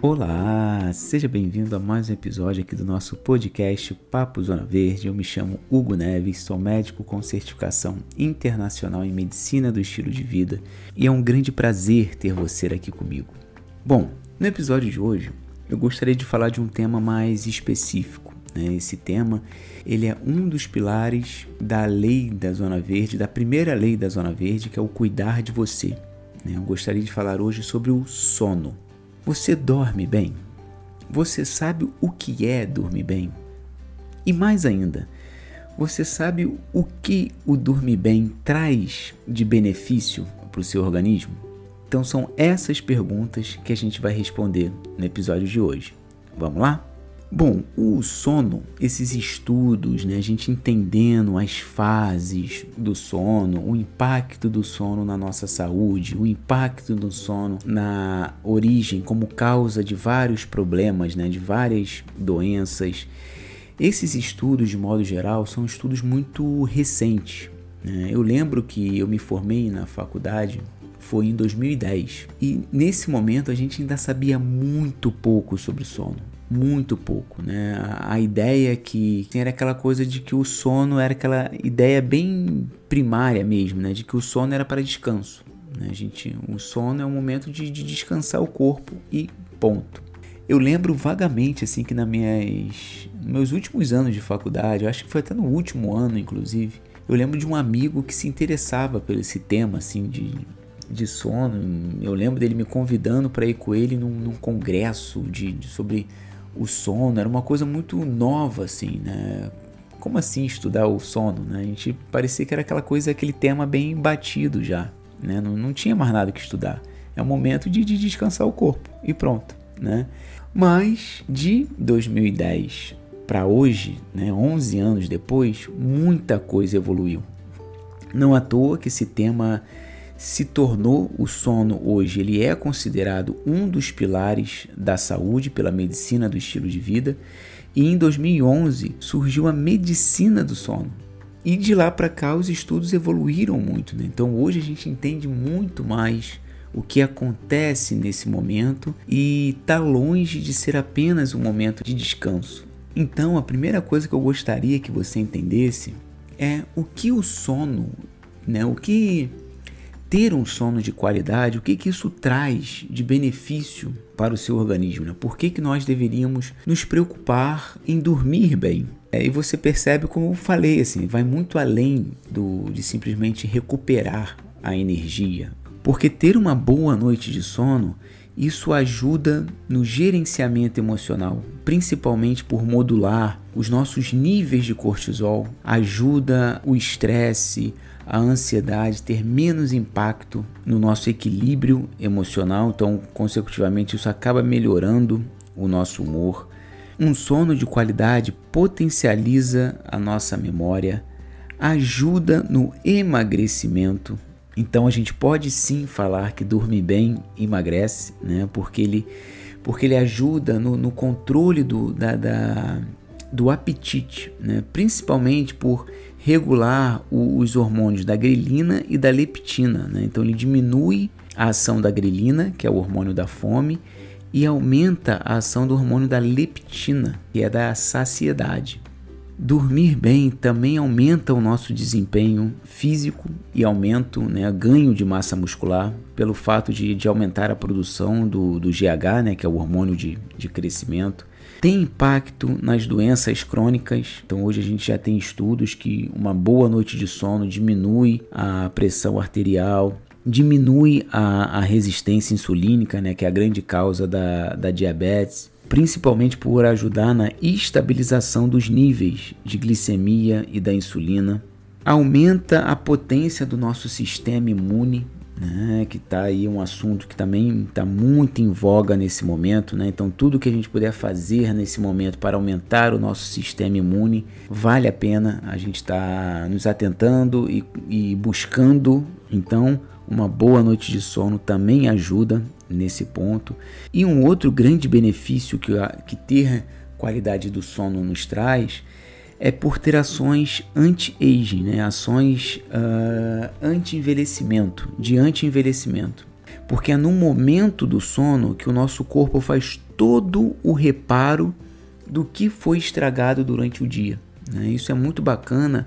Olá, seja bem-vindo a mais um episódio aqui do nosso podcast Papo Zona Verde. Eu me chamo Hugo Neves, sou médico com certificação internacional em medicina do estilo de vida e é um grande prazer ter você aqui comigo. Bom, no episódio de hoje eu gostaria de falar de um tema mais específico. Né? Esse tema ele é um dos pilares da lei da Zona Verde, da primeira lei da Zona Verde, que é o cuidar de você. Né? Eu gostaria de falar hoje sobre o sono. Você dorme bem? Você sabe o que é dormir bem? E mais ainda, você sabe o que o dormir bem traz de benefício para o seu organismo? Então são essas perguntas que a gente vai responder no episódio de hoje. Vamos lá? Bom, o sono, esses estudos, né, a gente entendendo as fases do sono, o impacto do sono na nossa saúde, o impacto do sono na origem como causa de vários problemas, né, de várias doenças. Esses estudos, de modo geral, são estudos muito recentes. Né? Eu lembro que eu me formei na faculdade foi em 2010 e nesse momento a gente ainda sabia muito pouco sobre sono muito pouco, né? A, ideia que era aquela coisa de que o sono era aquela ideia bem primária mesmo, né? De que o sono era para descanso. Né? A gente, o sono é um momento de, de descansar o corpo e ponto. Eu lembro vagamente assim que nas minhas meus últimos anos de faculdade, eu acho que foi até no último ano, inclusive, eu lembro de um amigo que se interessava por esse tema assim de de sono. Eu lembro dele me convidando para ir com ele num, num congresso de, de, sobre o sono, era uma coisa muito nova, assim, né? Como assim estudar o sono, né? A gente parecia que era aquela coisa, aquele tema bem batido já, né? Não, não tinha mais nada que estudar. É o momento de, de descansar o corpo e pronto, né? Mas de 2010 para hoje, né, 11 anos depois, muita coisa evoluiu. Não à toa que esse tema se tornou o sono hoje, ele é considerado um dos pilares da saúde pela medicina do estilo de vida, e em 2011 surgiu a medicina do sono. E de lá para cá os estudos evoluíram muito, né? então hoje a gente entende muito mais o que acontece nesse momento e está longe de ser apenas um momento de descanso. Então, a primeira coisa que eu gostaria que você entendesse é o que o sono, né, o que ter um sono de qualidade, o que, que isso traz de benefício para o seu organismo? Né? Por que, que nós deveríamos nos preocupar em dormir bem? É, e você percebe, como eu falei, assim, vai muito além do, de simplesmente recuperar a energia. Porque ter uma boa noite de sono, isso ajuda no gerenciamento emocional, principalmente por modular os nossos níveis de cortisol, ajuda o estresse, a ansiedade ter menos impacto no nosso equilíbrio emocional, então, consecutivamente, isso acaba melhorando o nosso humor. Um sono de qualidade potencializa a nossa memória, ajuda no emagrecimento. Então, a gente pode sim falar que dormir bem emagrece, né? porque, ele, porque ele ajuda no, no controle do, da, da do apetite, né? principalmente por regular o, os hormônios da grelina e da leptina. Né? Então ele diminui a ação da grelina, que é o hormônio da fome, e aumenta a ação do hormônio da leptina, que é da saciedade. Dormir bem também aumenta o nosso desempenho físico e aumento, né, ganho de massa muscular, pelo fato de, de aumentar a produção do, do GH, né, que é o hormônio de, de crescimento tem impacto nas doenças crônicas. Então, hoje a gente já tem estudos que uma boa noite de sono diminui a pressão arterial, diminui a, a resistência insulínica, né, que é a grande causa da, da diabetes, principalmente por ajudar na estabilização dos níveis de glicemia e da insulina. Aumenta a potência do nosso sistema imune, né, que está aí um assunto que também está muito em voga nesse momento, né? Então tudo que a gente puder fazer nesse momento para aumentar o nosso sistema imune vale a pena. A gente está nos atentando e, e buscando. Então uma boa noite de sono também ajuda nesse ponto. E um outro grande benefício que, que ter qualidade do sono nos traz é por ter ações anti-aging, né? ações uh, anti-envelhecimento, de anti-envelhecimento. Porque é no momento do sono que o nosso corpo faz todo o reparo do que foi estragado durante o dia. Né? Isso é muito bacana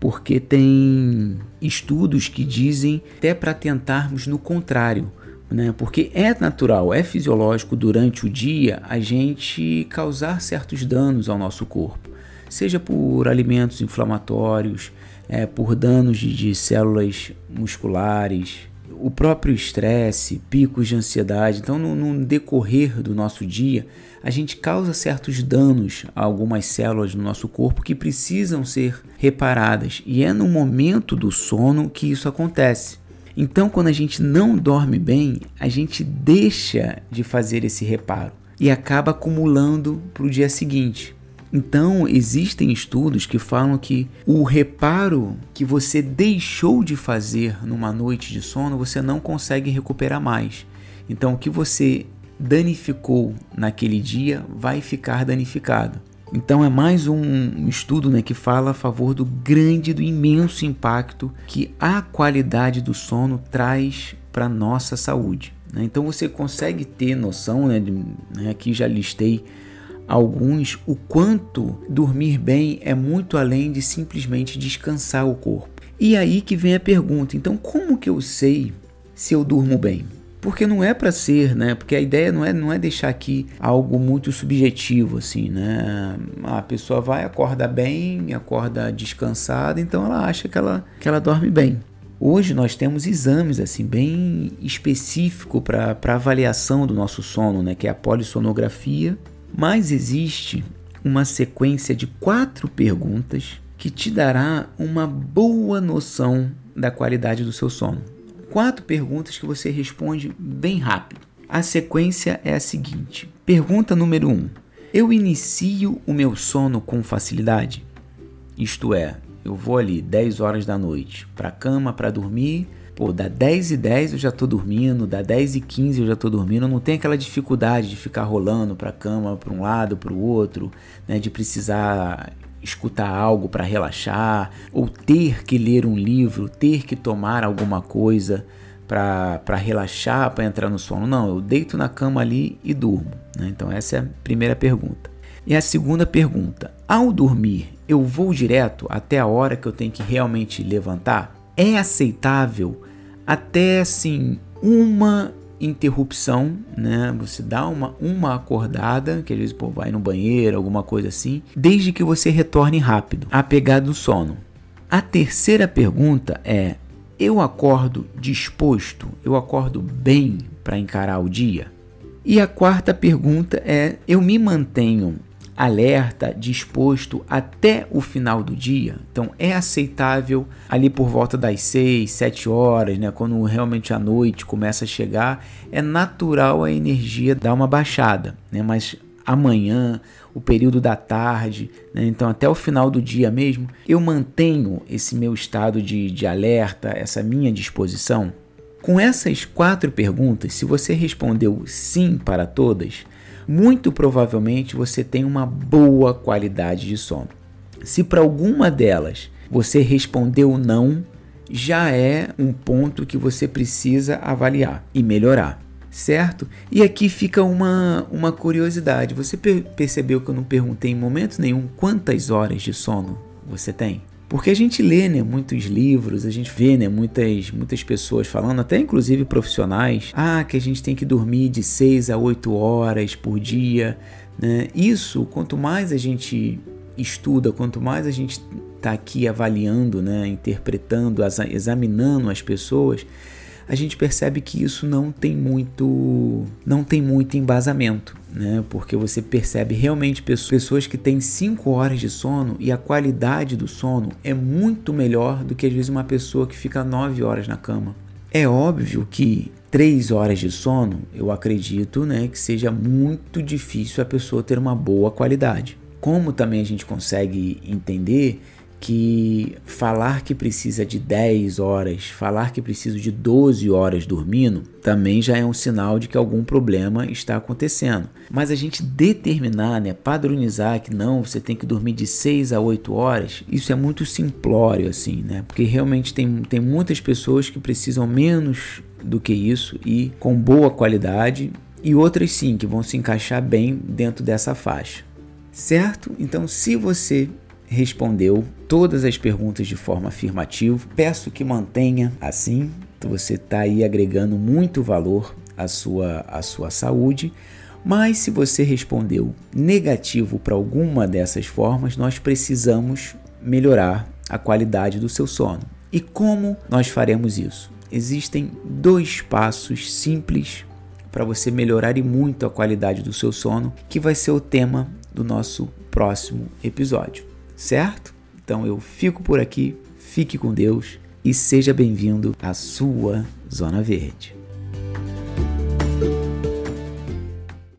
porque tem estudos que dizem até para tentarmos no contrário, né? Porque é natural, é fisiológico durante o dia a gente causar certos danos ao nosso corpo, seja por alimentos inflamatórios, é, por danos de, de células musculares, o próprio estresse, picos de ansiedade. Então, no, no, decorrer do nosso dia, a gente causa certos danos a algumas células do nosso corpo que precisam ser reparadas, e é no momento do sono que isso acontece. Então, quando a gente não dorme bem, a gente deixa de fazer esse reparo e acaba acumulando para o dia seguinte. Então, existem estudos que falam que o reparo que você deixou de fazer numa noite de sono, você não consegue recuperar mais. Então, o que você danificou naquele dia vai ficar danificado. Então é mais um estudo né, que fala a favor do grande, do imenso impacto que a qualidade do sono traz para nossa saúde. Né? Então você consegue ter noção, né, de, né, aqui já listei alguns, o quanto dormir bem é muito além de simplesmente descansar o corpo. E aí que vem a pergunta: então como que eu sei se eu durmo bem? Porque não é para ser, né? Porque a ideia não é, não é deixar aqui algo muito subjetivo, assim, né? A pessoa vai, acorda bem, acorda descansada, então ela acha que ela, que ela dorme bem. Hoje nós temos exames assim bem específico para avaliação do nosso sono, né, que é a polissonografia mas existe uma sequência de quatro perguntas que te dará uma boa noção da qualidade do seu sono. Quatro perguntas que você responde bem rápido. A sequência é a seguinte: Pergunta número 1. Um, eu inicio o meu sono com facilidade? Isto é, eu vou ali 10 horas da noite para a cama para dormir Pô, da 10 e 10 eu já tô dormindo, da 10 e 15 eu já tô dormindo, não tem aquela dificuldade de ficar rolando pra cama, para um lado, para o outro, né, de precisar escutar algo para relaxar, ou ter que ler um livro, ter que tomar alguma coisa para relaxar, para entrar no sono. Não, eu deito na cama ali e durmo. Né? Então, essa é a primeira pergunta. E a segunda pergunta: ao dormir, eu vou direto até a hora que eu tenho que realmente levantar? É aceitável até assim uma interrupção, né? Você dá uma, uma acordada, que às vezes pô, vai no banheiro, alguma coisa assim, desde que você retorne rápido à pegada do sono. A terceira pergunta é: eu acordo disposto? Eu acordo bem para encarar o dia? E a quarta pergunta é: eu me mantenho alerta, disposto até o final do dia. Então é aceitável ali por volta das 6, 7 horas, né, quando realmente a noite começa a chegar, é natural a energia dar uma baixada, né, mas amanhã, o período da tarde, né, então até o final do dia mesmo, eu mantenho esse meu estado de, de alerta, essa minha disposição. Com essas quatro perguntas, se você respondeu sim para todas, muito provavelmente você tem uma boa qualidade de sono. Se para alguma delas você respondeu não, já é um ponto que você precisa avaliar e melhorar, certo? E aqui fica uma, uma curiosidade: você percebeu que eu não perguntei em momento nenhum quantas horas de sono você tem? Porque a gente lê né, muitos livros, a gente vê né, muitas, muitas pessoas falando, até inclusive profissionais, ah, que a gente tem que dormir de 6 a 8 horas por dia. Né? Isso, quanto mais a gente estuda, quanto mais a gente está aqui avaliando, né, interpretando, examinando as pessoas, a gente percebe que isso não tem muito, não tem muito embasamento, né? Porque você percebe realmente pessoas que têm 5 horas de sono e a qualidade do sono é muito melhor do que às vezes uma pessoa que fica 9 horas na cama. É óbvio que 3 horas de sono, eu acredito, né, que seja muito difícil a pessoa ter uma boa qualidade. Como também a gente consegue entender que falar que precisa de 10 horas, falar que precisa de 12 horas dormindo, também já é um sinal de que algum problema está acontecendo. Mas a gente determinar, né, padronizar que não, você tem que dormir de 6 a 8 horas, isso é muito simplório assim, né? Porque realmente tem, tem muitas pessoas que precisam menos do que isso e com boa qualidade, e outras sim que vão se encaixar bem dentro dessa faixa. Certo? Então, se você respondeu todas as perguntas de forma afirmativa, peço que mantenha assim. Você está aí agregando muito valor à sua, à sua saúde. Mas se você respondeu negativo para alguma dessas formas, nós precisamos melhorar a qualidade do seu sono. E como nós faremos isso? Existem dois passos simples para você melhorar e muito a qualidade do seu sono, que vai ser o tema do nosso próximo episódio, certo? Então eu fico por aqui, fique com Deus e seja bem-vindo à sua Zona Verde.